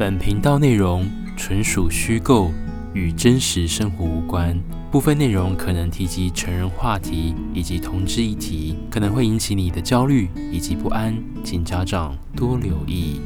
本频道内容纯属虚构，与真实生活无关。部分内容可能提及成人话题以及同志议题，可能会引起你的焦虑以及不安，请家长多留意。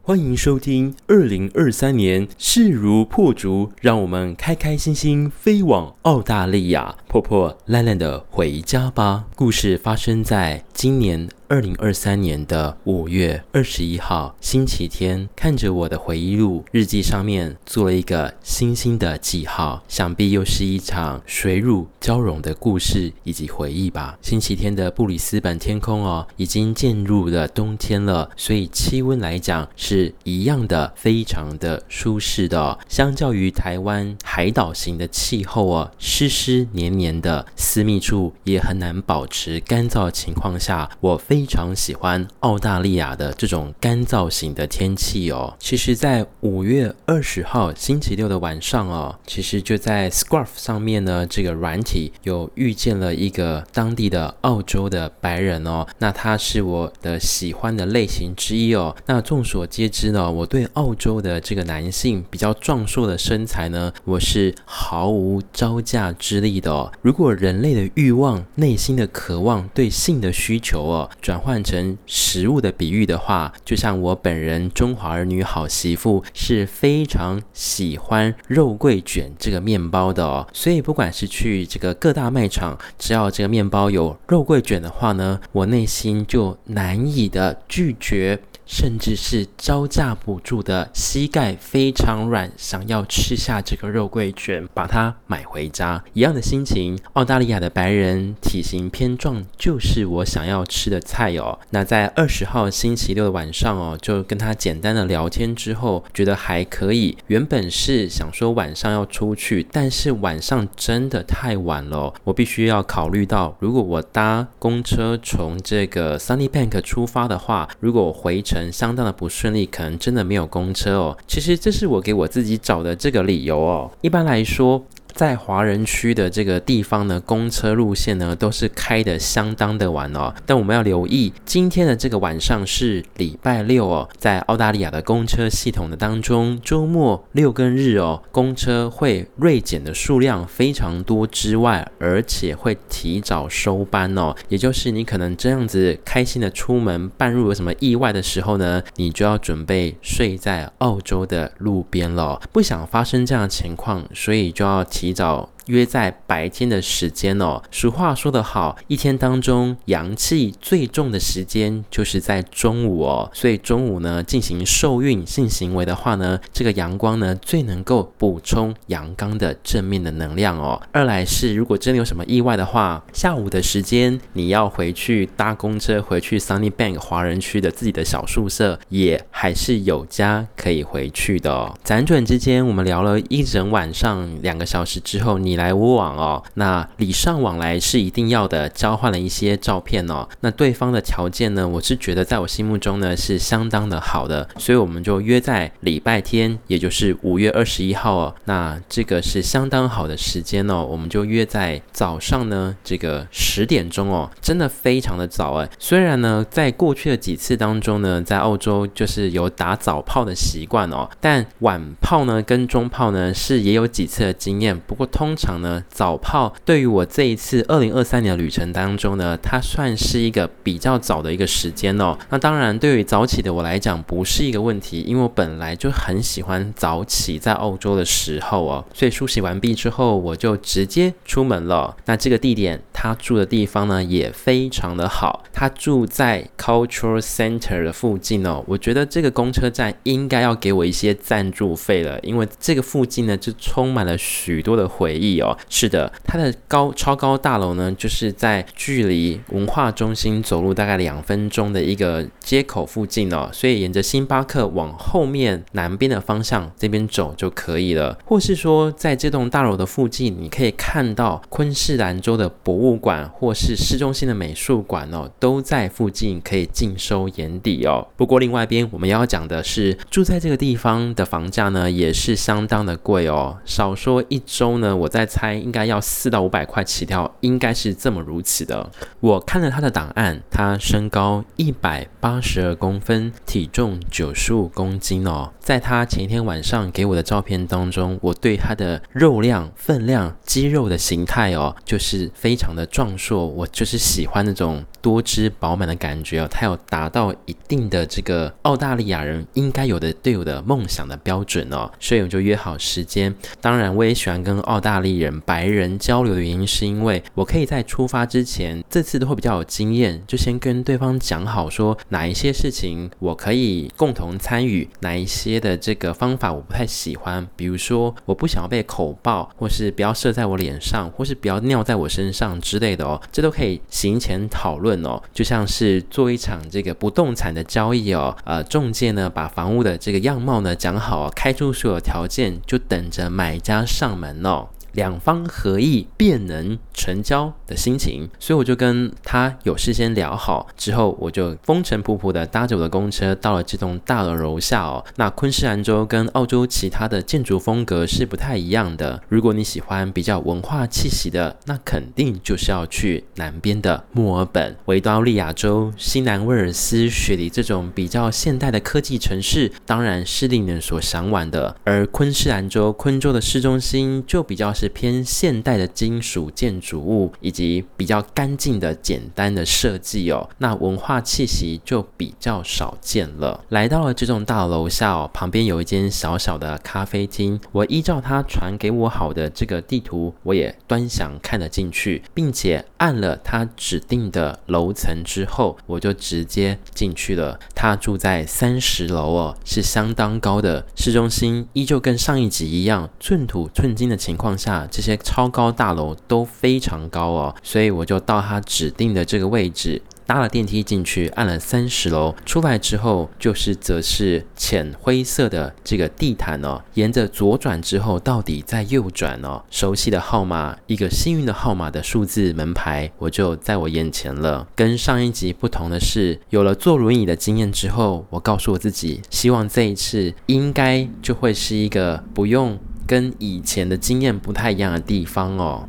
欢迎收听二零二三年势如破竹，让我们开开心心飞往澳大利亚，破破烂烂的回家吧。故事发生在今年。二零二三年的五月二十一号，星期天，看着我的回忆录日记上面做了一个星星的记号，想必又是一场水乳交融的故事以及回忆吧。星期天的布里斯本天空哦，已经进入了冬天了，所以气温来讲是一样的，非常的舒适的。相较于台湾海岛型的气候哦，湿湿黏黏的私密处也很难保持干燥情况下，我非。非常喜欢澳大利亚的这种干燥型的天气哦。其实，在五月二十号星期六的晚上哦，其实就在 Scarf 上面呢，这个软体有遇见了一个当地的澳洲的白人哦。那他是我的喜欢的类型之一哦。那众所皆知呢，我对澳洲的这个男性比较壮硕的身材呢，我是毫无招架之力的哦。如果人类的欲望、内心的渴望、对性的需求哦。转换成食物的比喻的话，就像我本人中华儿女好媳妇是非常喜欢肉桂卷这个面包的哦，所以不管是去这个各大卖场，只要这个面包有肉桂卷的话呢，我内心就难以的拒绝。甚至是招架不住的膝盖非常软，想要吃下这个肉桂卷，把它买回家。一样的心情，澳大利亚的白人体型偏壮，就是我想要吃的菜哦。那在二十号星期六的晚上哦，就跟他简单的聊天之后，觉得还可以。原本是想说晚上要出去，但是晚上真的太晚了，我必须要考虑到，如果我搭公车从这个 Sunnybank 出发的话，如果回程。相当的不顺利，可能真的没有公车哦。其实这是我给我自己找的这个理由哦。一般来说。在华人区的这个地方呢，公车路线呢都是开的相当的晚哦。但我们要留意，今天的这个晚上是礼拜六哦，在澳大利亚的公车系统的当中，周末六跟日哦，公车会锐减的数量非常多之外，而且会提早收班哦。也就是你可能这样子开心的出门，半路有什么意外的时候呢，你就要准备睡在澳洲的路边了。不想发生这样的情况，所以就要提。你就约在白天的时间哦。俗话说得好，一天当中阳气最重的时间就是在中午哦。所以中午呢，进行受孕性行为的话呢，这个阳光呢最能够补充阳刚的正面的能量哦。二来是如果真的有什么意外的话，下午的时间你要回去搭公车回去 Sunnybank 华人区的自己的小宿舍，也还是有家可以回去的。辗转之间，我们聊了一整晚上两个小时之后，你。来我往哦，那礼尚往来是一定要的，交换了一些照片哦。那对方的条件呢，我是觉得在我心目中呢是相当的好的，所以我们就约在礼拜天，也就是五月二十一号哦。那这个是相当好的时间哦，我们就约在早上呢这个十点钟哦，真的非常的早哎。虽然呢，在过去的几次当中呢，在澳洲就是有打早炮的习惯哦，但晚炮呢跟中炮呢是也有几次的经验，不过通常。呢，早炮对于我这一次二零二三年的旅程当中呢，它算是一个比较早的一个时间哦。那当然，对于早起的我来讲，不是一个问题，因为我本来就很喜欢早起，在澳洲的时候哦。所以梳洗完毕之后，我就直接出门了。那这个地点，他住的地方呢，也非常的好。他住在 Cultural Center 的附近哦。我觉得这个公车站应该要给我一些赞助费了，因为这个附近呢，就充满了许多的回忆。哦，是的，它的高超高大楼呢，就是在距离文化中心走路大概两分钟的一个街口附近哦，所以沿着星巴克往后面南边的方向这边走就可以了，或是说在这栋大楼的附近，你可以看到昆士兰州的博物馆或是市中心的美术馆哦，都在附近可以尽收眼底哦。不过另外一边我们要讲的是，住在这个地方的房价呢，也是相当的贵哦，少说一周呢，我在在猜应该要四到五百块起跳，应该是这么如此的。我看了他的档案，他身高一百八十二公分，体重九十五公斤哦。在他前一天晚上给我的照片当中，我对他的肉量、分量、肌肉的形态哦，就是非常的壮硕。我就是喜欢那种多汁饱满的感觉哦。他有达到一定的这个澳大利亚人应该有的队友的梦想的标准哦。所以我就约好时间。当然，我也喜欢跟澳大利人、白人交流的原因，是因为我可以在出发之前，这次都会比较有经验，就先跟对方讲好说哪一些事情我可以共同参与，哪一些。的这个方法我不太喜欢，比如说我不想要被口爆，或是不要射在我脸上，或是不要尿在我身上之类的哦，这都可以行前讨论哦，就像是做一场这个不动产的交易哦，呃，中介呢把房屋的这个样貌呢讲好，开出所有条件，就等着买家上门哦。两方合意便能成交的心情，所以我就跟他有事先聊好，之后我就风尘仆仆的搭着我的公车到了这栋大楼楼下哦。那昆士兰州跟澳洲其他的建筑风格是不太一样的。如果你喜欢比较文化气息的，那肯定就是要去南边的墨尔本、维多利亚州、新南威尔斯、雪梨这种比较现代的科技城市，当然是令人所向往的。而昆士兰州昆州的市中心就比较。是偏现代的金属建筑主物，以及比较干净的简单的设计哦，那文化气息就比较少见了。来到了这栋大楼下哦，旁边有一间小小的咖啡厅。我依照他传给我好的这个地图，我也端详看了进去，并且按了他指定的楼层之后，我就直接进去了。他住在三十楼哦，是相当高的。市中心依旧跟上一集一样，寸土寸金的情况下。这些超高大楼都非非常高哦，所以我就到他指定的这个位置，搭了电梯进去，按了三十楼，出来之后就是则是浅灰色的这个地毯哦，沿着左转之后到底再右转哦，熟悉的号码，一个幸运的号码的数字门牌，我就在我眼前了。跟上一集不同的是，有了坐轮椅的经验之后，我告诉我自己，希望这一次应该就会是一个不用。跟以前的经验不太一样的地方哦，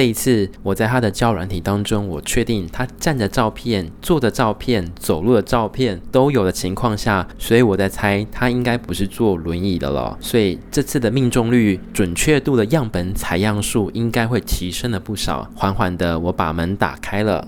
这一次我在他的胶软体当中，我确定他站的照片、坐的照片、走路的照片都有的情况下，所以我在猜他应该不是坐轮椅的了。所以这次的命中率、准确度的样本采样数应该会提升了不少。缓缓的，我把门打开了。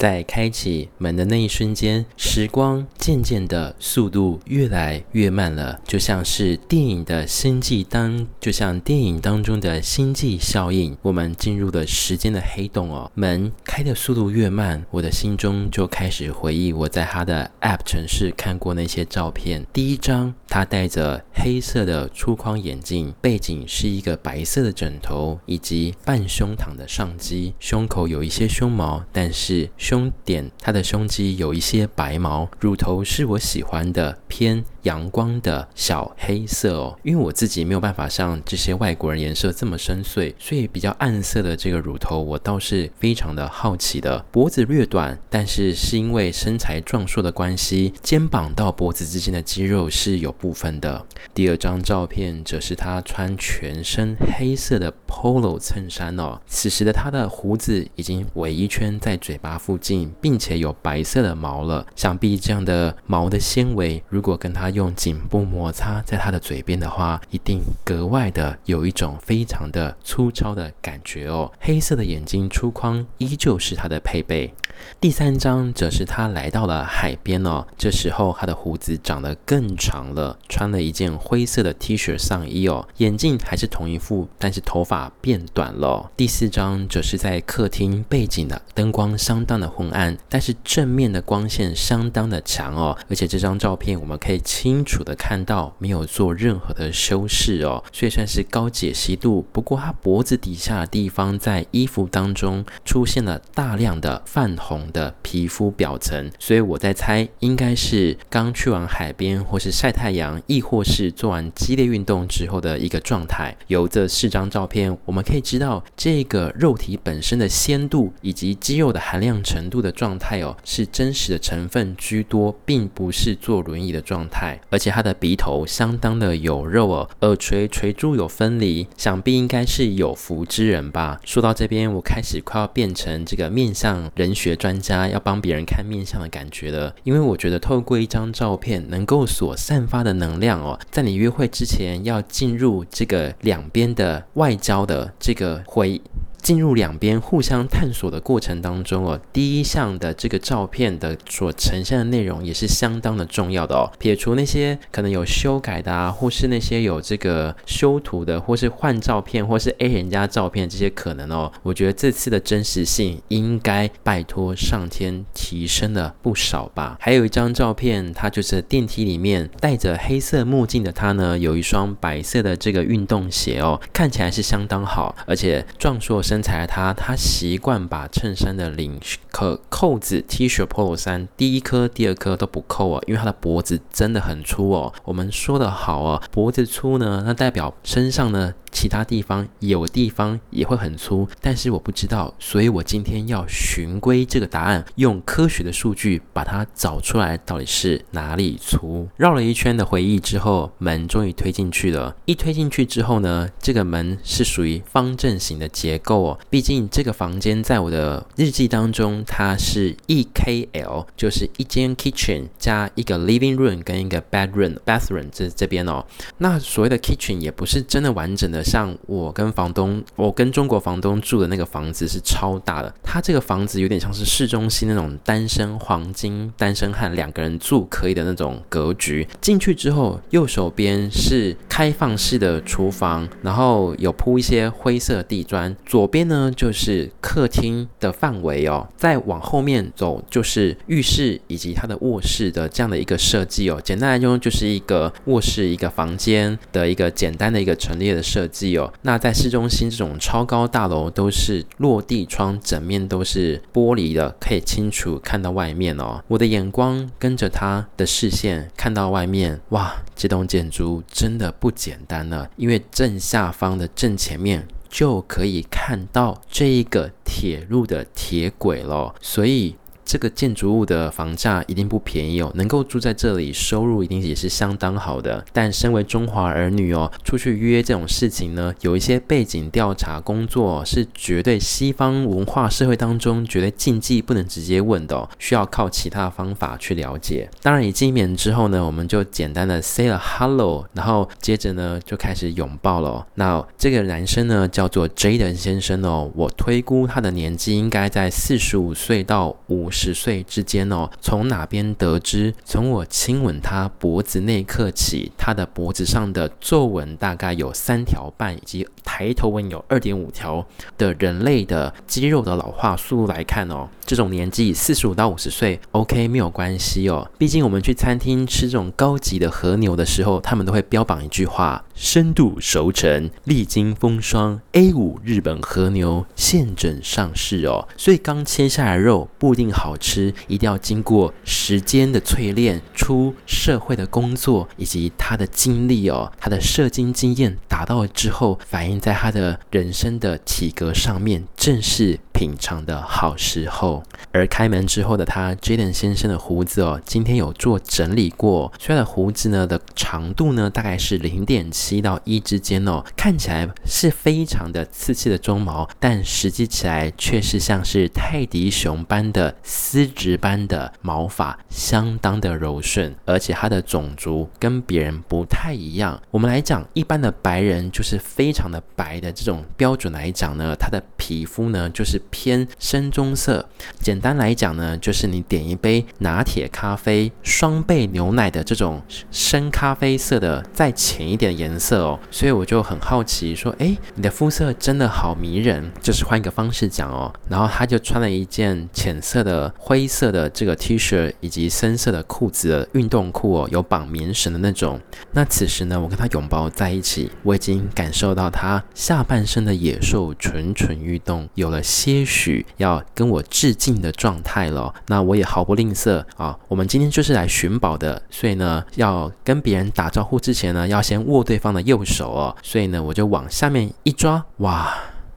在开启门的那一瞬间，时光渐渐的速度越来越慢了，就像是电影的星际当，就像电影当中的星际效应，我们进入了时间的黑洞哦。门开的速度越慢，我的心中就开始回忆我在他的 App 城市看过那些照片。第一张，他戴着黑色的粗框眼镜，背景是一个白色的枕头以及半胸躺的上机，胸口有一些胸毛，但是。胸点，它的胸肌有一些白毛，乳头是我喜欢的偏阳光的小黑色哦。因为我自己没有办法像这些外国人颜色这么深邃，所以比较暗色的这个乳头我倒是非常的好奇的。脖子略短，但是是因为身材壮硕的关系，肩膀到脖子之间的肌肉是有部分的。第二张照片则是他穿全身黑色的 polo 衬衫哦，此时的他的胡子已经围一圈在嘴巴附近。并且有白色的毛了，想必这样的毛的纤维，如果跟他用颈部摩擦在他的嘴边的话，一定格外的有一种非常的粗糙的感觉哦。黑色的眼睛粗框依旧是他的配备。第三张则是他来到了海边哦，这时候他的胡子长得更长了，穿了一件灰色的 T 恤上衣哦，眼镜还是同一副，但是头发变短了。第四张则是在客厅背景的灯光相当的昏暗，但是正面的光线相当的强哦，而且这张照片我们可以清楚的看到没有做任何的修饰哦，所以算是高解析度。不过他脖子底下的地方在衣服当中出现了大量的泛红。的皮肤表层，所以我在猜，应该是刚去完海边，或是晒太阳，亦或是做完激烈运动之后的一个状态。由这四张照片，我们可以知道，这个肉体本身的鲜度以及肌肉的含量程度的状态哦，是真实的成分居多，并不是坐轮椅的状态。而且他的鼻头相当的有肉哦，耳垂垂珠有分离，想必应该是有福之人吧。说到这边，我开始快要变成这个面相人学专家，要帮别人看面相的感觉了。因为我觉得透过一张照片能够所散发的能量哦，在你约会之前要进入这个两边的外交的这个会。进入两边互相探索的过程当中哦，第一项的这个照片的所呈现的内容也是相当的重要的哦。撇除那些可能有修改的啊，或是那些有这个修图的，或是换照片，或是 A 人家照片这些可能哦，我觉得这次的真实性应该拜托上天提升了不少吧。还有一张照片，它就是电梯里面戴着黑色墨镜的他呢，有一双白色的这个运动鞋哦，看起来是相当好，而且壮硕。身材的他，他习惯把衬衫的领可扣子，T 恤、Polo 衫，第一颗、第二颗都不扣哦，因为他的脖子真的很粗哦。我们说的好哦，脖子粗呢，那代表身上呢。其他地方有地方也会很粗，但是我不知道，所以我今天要循规这个答案，用科学的数据把它找出来，到底是哪里粗？绕了一圈的回忆之后，门终于推进去了。一推进去之后呢，这个门是属于方正型的结构哦。毕竟这个房间在我的日记当中，它是 EKL，就是一间 kitchen 加一个 living room 跟一个 bedroom，bathroom 这这边哦。那所谓的 kitchen 也不是真的完整的。像我跟房东，我跟中国房东住的那个房子是超大的，他这个房子有点像是市中心那种单身黄金单身汉两个人住可以的那种格局。进去之后，右手边是开放式的厨房，然后有铺一些灰色地砖。左边呢就是客厅的范围哦，再往后面走就是浴室以及他的卧室的这样的一个设计哦。简单来说，就是一个卧室一个房间的一个简单的一个陈列的设计。哦，那在市中心这种超高大楼都是落地窗，整面都是玻璃的，可以清楚看到外面哦。我的眼光跟着他的视线看到外面，哇，这栋建筑真的不简单了，因为正下方的正前面就可以看到这一个铁路的铁轨了，所以。这个建筑物的房价一定不便宜哦，能够住在这里，收入一定也是相当好的。但身为中华儿女哦，出去约这种事情呢，有一些背景调查工作是绝对西方文化社会当中绝对禁忌，不能直接问的哦，需要靠其他方法去了解。当然，一见面之后呢，我们就简单的 say 了 hello，然后接着呢就开始拥抱了。那这个男生呢叫做 Jaden 先生哦，我推估他的年纪应该在四十五岁到五十。十岁之间哦，从哪边得知？从我亲吻他脖子那一刻起，他的脖子上的皱纹大概有三条半，以及抬头纹有二点五条的人类的肌肉的老化速度来看哦，这种年纪四十五到五十岁，OK 没有关系哦。毕竟我们去餐厅吃这种高级的和牛的时候，他们都会标榜一句话：深度熟成，历经风霜，A5 日本和牛现整上市哦。所以刚切下来的肉不一定好。吃，一定要经过时间的淬炼，出社会的工作以及他的经历哦，他的射精经验达到了之后，反映在他的人生的体格上面，正是品尝的好时候。而开门之后的他，Jaden 先生的胡子哦，今天有做整理过，所以他的胡子呢的长度呢，大概是零点七到一之间哦，看起来是非常的刺刺的鬃毛，但实际起来却是像是泰迪熊般的。丝质般的毛发相当的柔顺，而且他的种族跟别人不太一样。我们来讲，一般的白人就是非常的白的这种标准来讲呢，他的皮肤呢就是偏深棕色。简单来讲呢，就是你点一杯拿铁咖啡，双倍牛奶的这种深咖啡色的再浅一点的颜色哦。所以我就很好奇说，诶，你的肤色真的好迷人。就是换一个方式讲哦，然后他就穿了一件浅色的。灰色的这个 T 恤以及深色的裤子运动裤哦，有绑棉绳的那种。那此时呢，我跟他拥抱在一起，我已经感受到他下半身的野兽蠢蠢欲动，有了些许要跟我致敬的状态了。那我也毫不吝啬啊，我们今天就是来寻宝的，所以呢，要跟别人打招呼之前呢，要先握对方的右手哦。所以呢，我就往下面一抓，哇！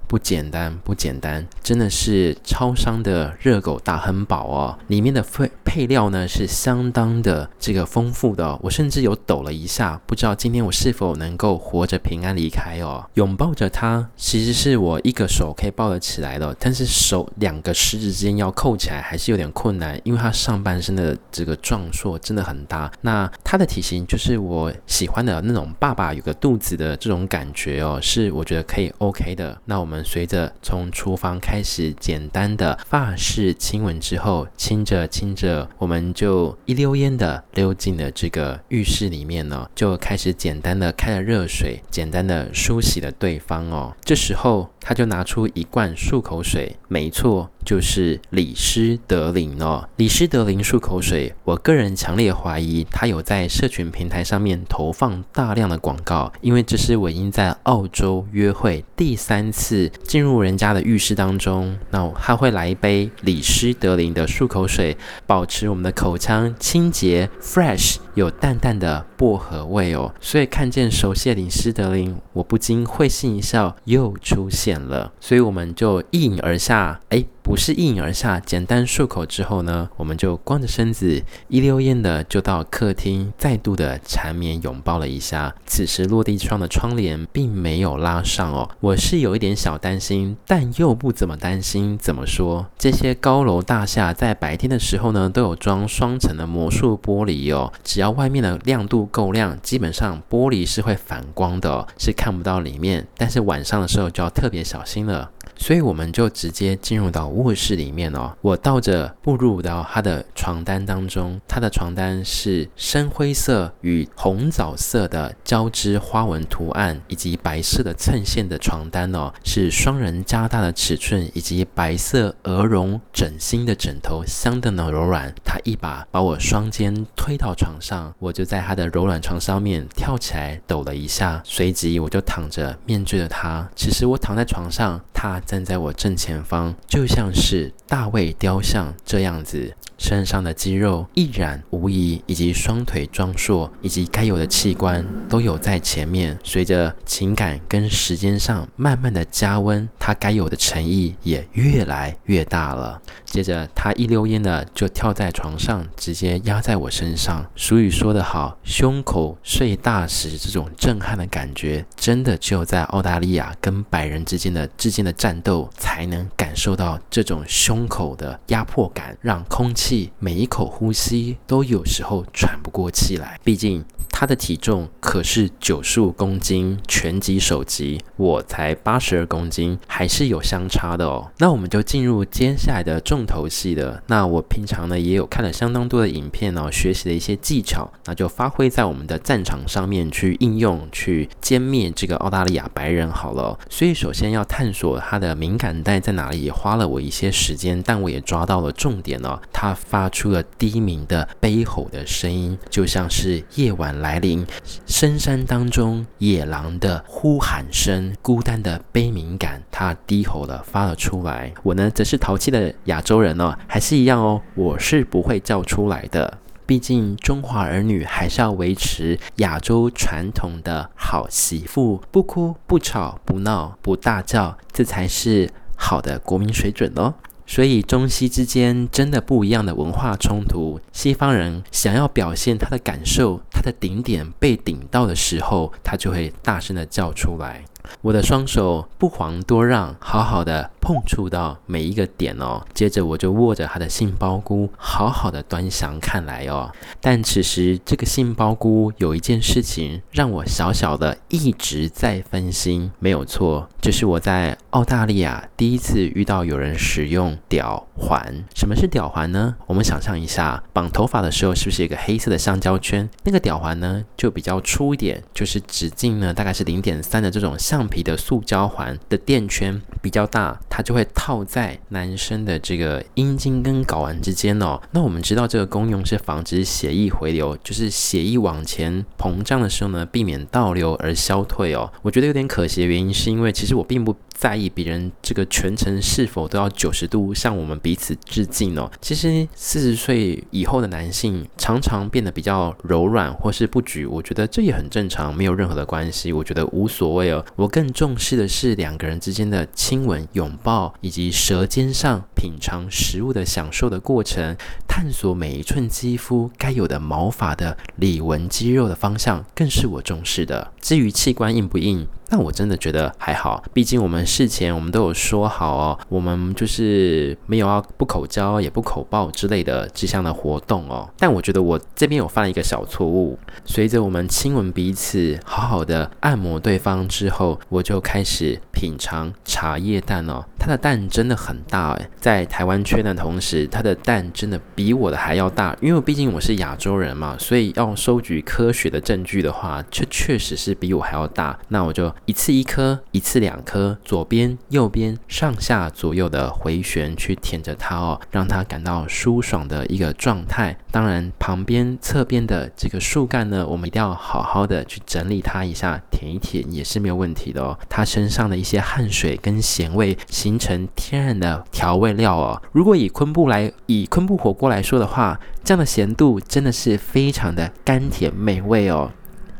不简单，不简单，真的是超商的热狗大亨堡哦！里面的配配料呢是相当的这个丰富的，我甚至有抖了一下，不知道今天我是否能够活着平安离开哦。拥抱着它，其实是我一个手可以抱得起来的，但是手两个食指之间要扣起来还是有点困难，因为它上半身的这个壮硕真的很大。那它的体型就是我喜欢的那种爸爸有个肚子的这种感觉哦，是我觉得可以 OK 的。那我们我们随着从厨房开始简单的发式亲吻之后，亲着亲着，我们就一溜烟的溜进了这个浴室里面呢，就开始简单的开了热水，简单的梳洗了对方哦。这时候他就拿出一罐漱口水，没错。就是李施德林哦，李施德林漱口水，我个人强烈怀疑他有在社群平台上面投放大量的广告，因为这是我已经在澳洲约会第三次进入人家的浴室当中，那他会来一杯李施德林的漱口水，保持我们的口腔清洁 fresh，有淡淡的薄荷味哦，所以看见熟悉的李施德林，我不禁会心一笑，又出现了，所以我们就一饮而下，哎。不是一饮而下，简单漱口之后呢，我们就光着身子，一溜烟的就到客厅，再度的缠绵拥抱了一下。此时落地窗的窗帘并没有拉上哦，我是有一点小担心，但又不怎么担心。怎么说？这些高楼大厦在白天的时候呢，都有装双层的魔术玻璃哦，只要外面的亮度够亮，基本上玻璃是会反光的，是看不到里面。但是晚上的时候就要特别小心了。所以我们就直接进入到卧室里面哦。我倒着步入到他的床单当中，他的床单是深灰色与红枣色的交织花纹图案，以及白色的衬线的床单哦，是双人加大的尺寸，以及白色鹅绒枕芯的枕头相当的柔软。他一把把我双肩推到床上，我就在他的柔软床上面跳起来抖了一下，随即我就躺着面对着他。其实我躺在床上，他。站在我正前方，就像是大卫雕像这样子。身上的肌肉一览无遗，以及双腿壮硕，以及该有的器官都有在前面。随着情感跟时间上慢慢的加温，他该有的诚意也越来越大了。接着，他一溜烟的就跳在床上，直接压在我身上。俗语说得好，胸口碎大石，这种震撼的感觉，真的只有在澳大利亚跟白人之间的之间的战斗，才能感受到这种胸口的压迫感，让空气。每一口呼吸都有时候喘不过气来，毕竟他的体重可是九十五公斤，拳击手级，我才八十二公斤，还是有相差的哦。那我们就进入接下来的重头戏了。那我平常呢也有看了相当多的影片哦，学习了一些技巧，那就发挥在我们的战场上面去应用，去歼灭这个澳大利亚白人好了。所以首先要探索他的敏感带在哪里，也花了我一些时间，但我也抓到了重点哦。他发出了低鸣的悲吼的声音，就像是夜晚来来临，深山当中野狼的呼喊声，孤单的悲鸣感，他低吼了，发了出来。我呢，则是淘气的亚洲人哦，还是一样哦，我是不会叫出来的。毕竟中华儿女还是要维持亚洲传统的好媳妇，不哭不吵不闹不大叫，这才是好的国民水准哦。所以中西之间真的不一样的文化冲突，西方人想要表现他的感受，他的顶点被顶到的时候，他就会大声的叫出来。我的双手不遑多让，好好的。碰触到每一个点哦，接着我就握着他的杏鲍菇，好好的端详看来哦。但此时这个杏鲍菇有一件事情让我小小的一直在分心，没有错，就是我在澳大利亚第一次遇到有人使用吊环。什么是吊环呢？我们想象一下，绑头发的时候是不是一个黑色的橡胶圈？那个吊环呢就比较粗一点，就是直径呢大概是零点三的这种橡皮的塑胶环的垫圈比较大。它就会套在男生的这个阴茎跟睾丸之间哦。那我们知道这个功用是防止血液回流，就是血液往前膨胀的时候呢，避免倒流而消退哦。我觉得有点可惜的原因是因为其实我并不在意别人这个全程是否都要九十度向我们彼此致敬哦。其实四十岁以后的男性常常变得比较柔软或是不举，我觉得这也很正常，没有任何的关系，我觉得无所谓哦。我更重视的是两个人之间的亲吻、拥抱，以及舌尖上品尝食物的享受的过程，探索每一寸肌肤该有的毛发的里纹肌肉的方向，更是我重视的。至于器官硬不硬？但我真的觉得还好，毕竟我们事前我们都有说好哦，我们就是没有啊不口交也不口爆之类的这项的活动哦。但我觉得我这边有犯一个小错误，随着我们亲吻彼此，好好的按摩对方之后，我就开始品尝茶叶蛋哦，它的蛋真的很大哎，在台湾缺蛋的同时，它的蛋真的比我的还要大，因为毕竟我是亚洲人嘛，所以要收集科学的证据的话，确确实是比我还要大。那我就。一次一颗，一次两颗，左边、右边、上下左右的回旋去舔着它哦，让它感到舒爽的一个状态。当然，旁边、侧边的这个树干呢，我们一定要好好的去整理它一下，舔一舔也是没有问题的哦。它身上的一些汗水跟咸味形成天然的调味料哦。如果以昆布来，以昆布火锅来说的话，这样的咸度真的是非常的甘甜美味哦。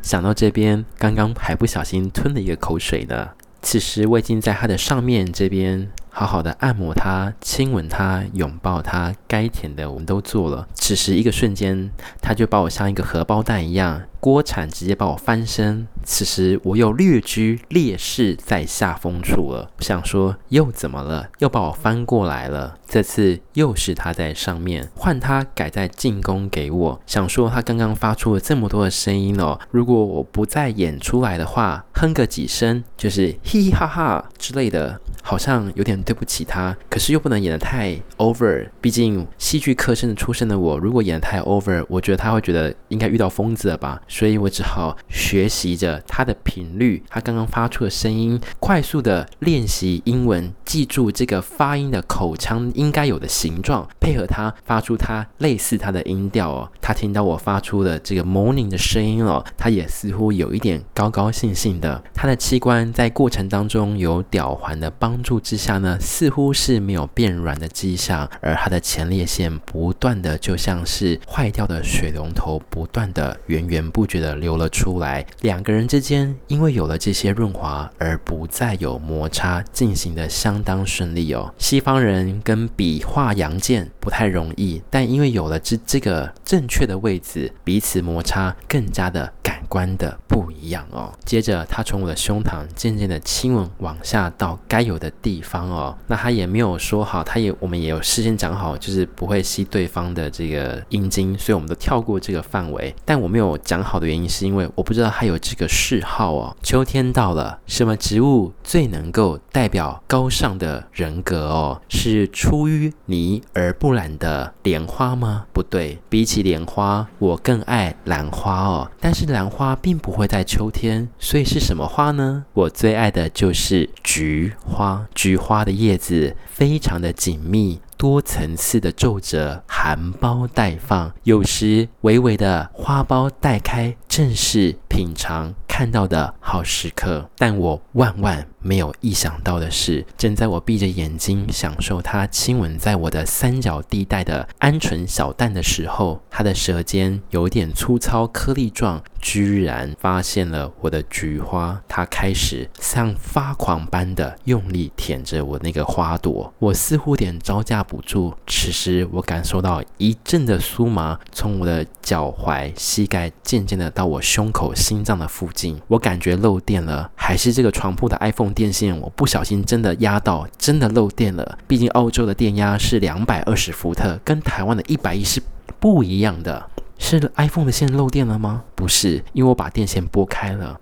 想到这边，刚刚还不小心吞了一个口水呢。此时我已经在它的上面这边好好的按摩它、亲吻它、拥抱它，该舔的我们都做了。此时一个瞬间，它就把我像一个荷包蛋一样。锅铲直接把我翻身，此时我又略居劣势在下风处了。想说又怎么了？又把我翻过来了。这次又是他在上面，换他改在进攻给我。想说他刚刚发出了这么多的声音哦，如果我不再演出来的话，哼个几声就是嘻嘻哈哈之类的，好像有点对不起他。可是又不能演得太 over，毕竟戏剧科生的出身的我，如果演得太 over，我觉得他会觉得应该遇到疯子了吧。所以我只好学习着他的频率，他刚刚发出的声音，快速的练习英文，记住这个发音的口腔应该有的形状，配合他发出他类似他的音调哦。他听到我发出的这个 morning 的声音哦，他也似乎有一点高高兴兴的。他的器官在过程当中有吊环的帮助之下呢，似乎是没有变软的迹象，而他的前列腺不断的就像是坏掉的水龙头，不断的源源不。绝的流了出来，两个人之间因为有了这些润滑而不再有摩擦，进行的相当顺利哦。西方人跟比划阳剑不太容易，但因为有了这这个正确的位置，彼此摩擦更加的感观的不一样哦。接着他从我的胸膛渐渐的亲吻往下到该有的地方哦。那他也没有说好，他也我们也有事先讲好，就是不会吸对方的这个阴茎，所以我们都跳过这个范围。但我没有讲。好的原因是因为我不知道他有这个嗜好哦。秋天到了，什么植物最能够代表高尚的人格哦？是出淤泥而不染的莲花吗？不对，比起莲花，我更爱兰花哦。但是兰花并不会在秋天，所以是什么花呢？我最爱的就是菊花。菊花的叶子非常的紧密。多层次的皱褶，含苞待放，有时微微的花苞待开，正是品尝看到的好时刻。但我万万没有意想到的是，正在我闭着眼睛享受他亲吻在我的三角地带的鹌鹑小蛋的时候，他的舌尖有点粗糙颗粒状，居然发现了我的菊花。他开始像发狂般的用力舔着我那个花朵，我似乎点招架不住。此时我感受到一阵的酥麻从我的脚踝、膝盖渐渐的到我胸口、心脏的附近，我感觉漏电了，还是这个床铺的 iPhone。电线我不小心真的压到，真的漏电了。毕竟澳洲的电压是两百二十伏特，跟台湾的一百一是不一样的。是 iPhone 的线漏电了吗？不是，因为我把电线拨开了。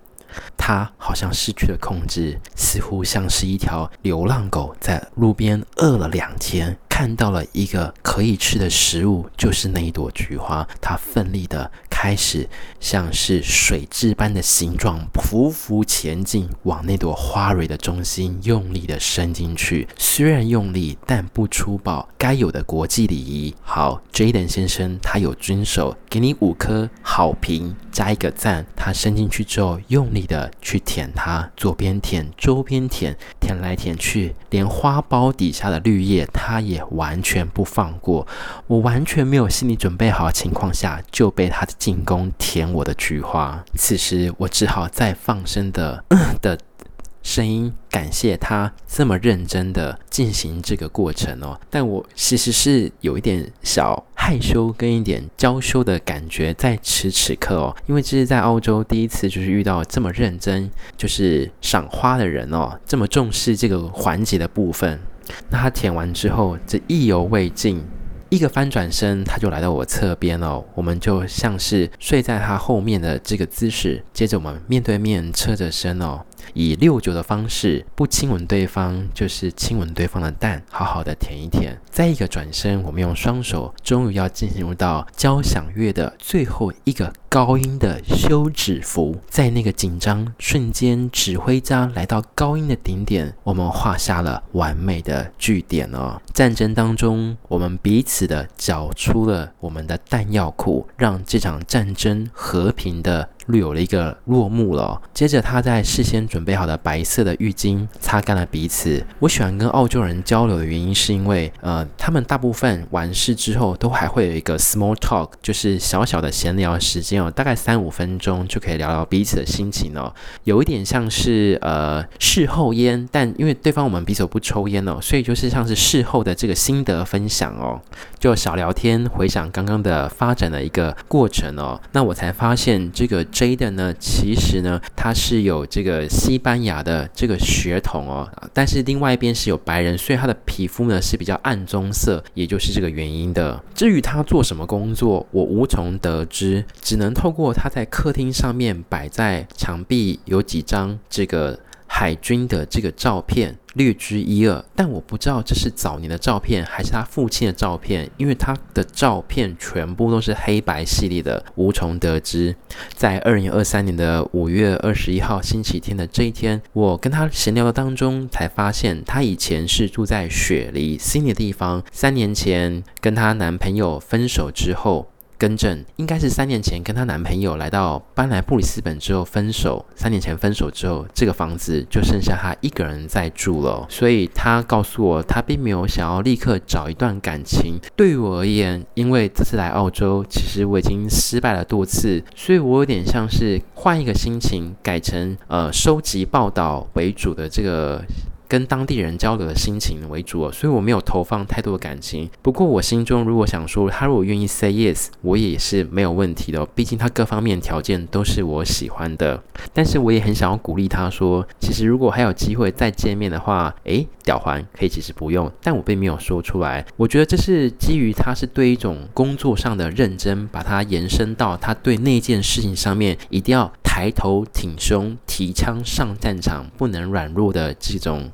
它好像失去了控制，似乎像是一条流浪狗在路边饿了两天，看到了一个可以吃的食物，就是那一朵菊花。它奋力的。开始像是水蛭般的形状匍匐前进，往那朵花蕊的中心用力的伸进去。虽然用力，但不粗暴，该有的国际礼仪。好，Jaden 先生，他有遵守，给你五颗好评，加一个赞。他伸进去之后，用力的去舔它，左边舔，周边舔，舔来舔去，连花苞底下的绿叶，它也完全不放过。我完全没有心理准备好情况下，就被它的进攻舔我的菊花。此时，我只好再放声的、的声音，感谢他这么认真的进行这个过程哦。但我其实是有一点小害羞跟一点娇羞的感觉，在此此刻哦，因为这是在澳洲第一次，就是遇到这么认真，就是赏花的人哦，这么重视这个环节的部分。那他舔完之后，这意犹未尽。一个翻转身，他就来到我侧边了。我们就像是睡在他后面的这个姿势，接着我们面对面侧着身哦。以六九的方式，不亲吻对方，就是亲吻对方的蛋，好好的舔一舔。再一个转身，我们用双手，终于要进入到交响乐的最后一个高音的休止符。在那个紧张瞬间，指挥家来到高音的顶点，我们画下了完美的句点哦。战争当中，我们彼此的缴出了我们的弹药库，让这场战争和平的。略有了一个落幕了。接着，他在事先准备好的白色的浴巾擦干了彼此。我喜欢跟澳洲人交流的原因，是因为呃，他们大部分完事之后都还会有一个 small talk，就是小小的闲聊时间哦，大概三五分钟就可以聊聊彼此的心情哦。有一点像是呃事后烟，但因为对方我们彼此不抽烟哦，所以就是像是事后的这个心得分享哦，就小聊天，回想刚刚的发展的一个过程哦。那我才发现这个。Jaden 呢，其实呢，他是有这个西班牙的这个血统哦，但是另外一边是有白人，所以他的皮肤呢是比较暗棕色，也就是这个原因的。至于他做什么工作，我无从得知，只能透过他在客厅上面摆在墙壁有几张这个。海军的这个照片略知一二，但我不知道这是早年的照片还是他父亲的照片，因为他的照片全部都是黑白系列的，无从得知。在二零二三年的五月二十一号星期天的这一天，我跟他闲聊的当中，才发现他以前是住在雪梨悉尼的地方，三年前跟他男朋友分手之后。更正，应该是三年前跟她男朋友来到搬来布里斯本之后分手。三年前分手之后，这个房子就剩下她一个人在住了。所以她告诉我，她并没有想要立刻找一段感情。对于我而言，因为这次来澳洲，其实我已经失败了多次，所以我有点像是换一个心情，改成呃收集报道为主的这个。跟当地人交流的心情为主，所以我没有投放太多的感情。不过我心中如果想说，他如果愿意 say yes，我也是没有问题的。毕竟他各方面条件都是我喜欢的。但是我也很想要鼓励他说，其实如果还有机会再见面的话，诶，吊环可以其实不用。但我并没有说出来。我觉得这是基于他是对一种工作上的认真，把它延伸到他对那件事情上面，一定要抬头挺胸、提枪上战场，不能软弱的这种。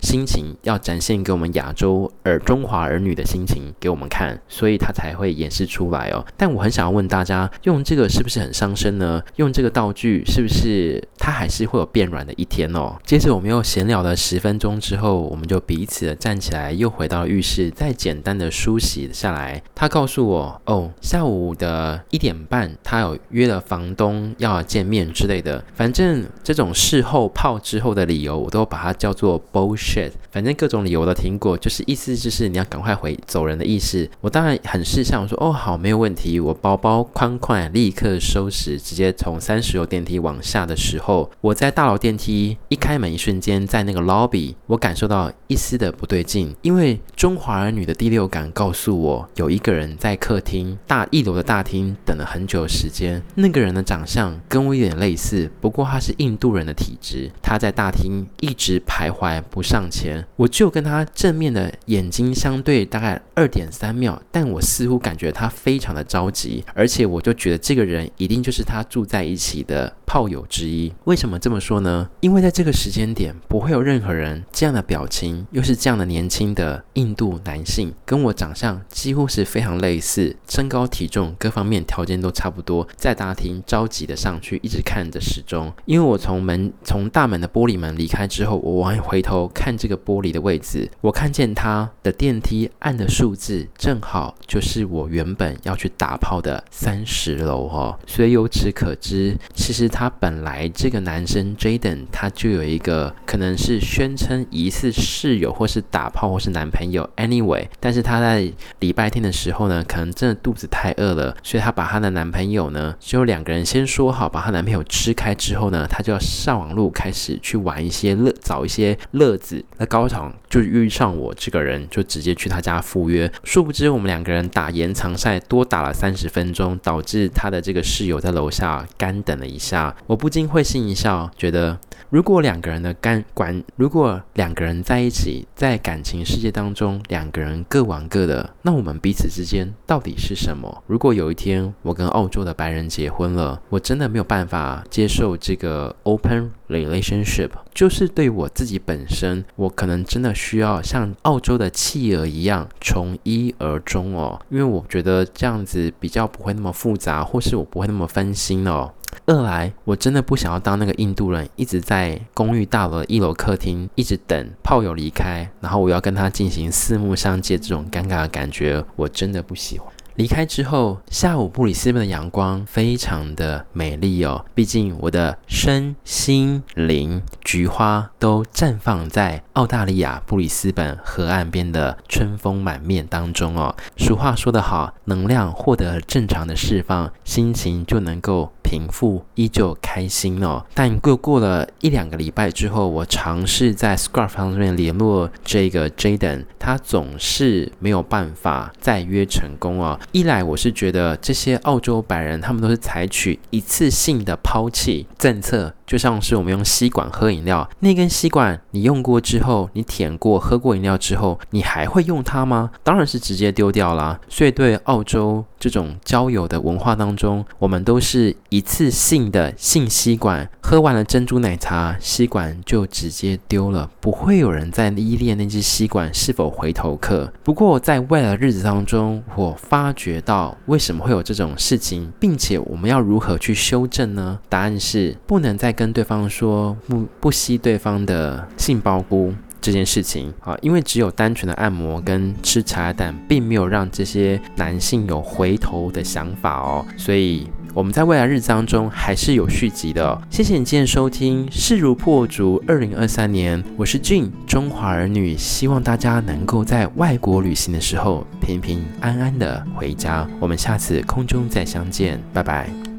心情要展现给我们亚洲儿中华儿女的心情给我们看，所以他才会演示出来哦。但我很想要问大家，用这个是不是很伤身呢？用这个道具是不是他还是会有变软的一天哦？接着我们又闲聊了十分钟之后，我们就彼此的站起来，又回到浴室，再简单的梳洗下来。他告诉我，哦，下午的一点半，他有约了房东要见面之类的。反正这种事后泡之后的理由，我都把它叫做 bullshit。反正各种理由我都听过，就是意思就是你要赶快回走人的意思。我当然很识相，我说哦好，没有问题。我包包宽宽，立刻收拾，直接从三十楼电梯往下的时候，我在大楼电梯一开门一瞬间，在那个 lobby，我感受到一丝的不对劲，因为中华儿女的第六感告诉我，有一个人在客厅大一楼的大厅等了很久时间。那个人的长相跟我有点类似，不过他是印度人的体质，他在大厅一直徘徊不上。上前，我就跟他正面的眼睛相对，大概二点三秒，但我似乎感觉他非常的着急，而且我就觉得这个人一定就是他住在一起的炮友之一。为什么这么说呢？因为在这个时间点，不会有任何人这样的表情，又是这样的年轻的印度男性，跟我长相几乎是非常类似，身高体重各方面条件都差不多，在大厅着急的上去，一直看着时钟，因为我从门从大门的玻璃门离开之后，我往回头看看这个玻璃的位置，我看见他的电梯按的数字正好就是我原本要去打炮的三十楼哦，所以由此可知，其实他本来这个男生 Jaden 他就有一个可能是宣称疑似室友或是打炮或是男朋友，anyway，但是他在礼拜天的时候呢，可能真的肚子太饿了，所以他把他的男朋友呢，就两个人先说好把他男朋友吃开之后呢，他就要上网路开始去玩一些乐，找一些乐子，那高潮就遇上我这个人，就直接去他家赴约，殊不知我们两个人打延长赛多打了三十分钟，导致他的这个室友在楼下干等了一下，我不禁会心一笑，觉得。如果两个人的干管，如果两个人在一起，在感情世界当中，两个人各玩各的，那我们彼此之间到底是什么？如果有一天我跟澳洲的白人结婚了，我真的没有办法接受这个 open relationship，就是对我自己本身，我可能真的需要像澳洲的企鹅一样从一而终哦，因为我觉得这样子比较不会那么复杂，或是我不会那么分心哦。二来，我真的不想要当那个印度人，一直在公寓大楼一楼客厅一直等炮友离开，然后我要跟他进行四目相接这种尴尬的感觉，我真的不喜欢。离开之后，下午布里斯本的阳光非常的美丽哦。毕竟我的身心灵菊花都绽放在澳大利亚布里斯本河岸边的春风满面当中哦。俗话说得好，能量获得正常的释放，心情就能够平复，依旧开心哦。但过过了一两个礼拜之后，我尝试在 Skype 上面联络这个 Jaden，他总是没有办法再约成功哦。一来我是觉得这些澳洲白人，他们都是采取一次性的抛弃政策。就像是我们用吸管喝饮料，那根吸管你用过之后，你舔过、喝过饮料之后，你还会用它吗？当然是直接丢掉啦。所以对澳洲这种交友的文化当中，我们都是一次性的性吸管，喝完了珍珠奶茶，吸管就直接丢了，不会有人在依恋那只吸管是否回头客。不过在未来的日子当中，我发觉到为什么会有这种事情，并且我们要如何去修正呢？答案是不能再。跟对方说不不吸对方的杏鲍菇这件事情啊，因为只有单纯的按摩跟吃茶叶蛋，并没有让这些男性有回头的想法哦，所以我们在未来日子当中还是有续集的哦。谢谢你今天收听《势如破竹》二零二三年，我是俊中华儿女，希望大家能够在外国旅行的时候平平安安的回家。我们下次空中再相见，拜拜。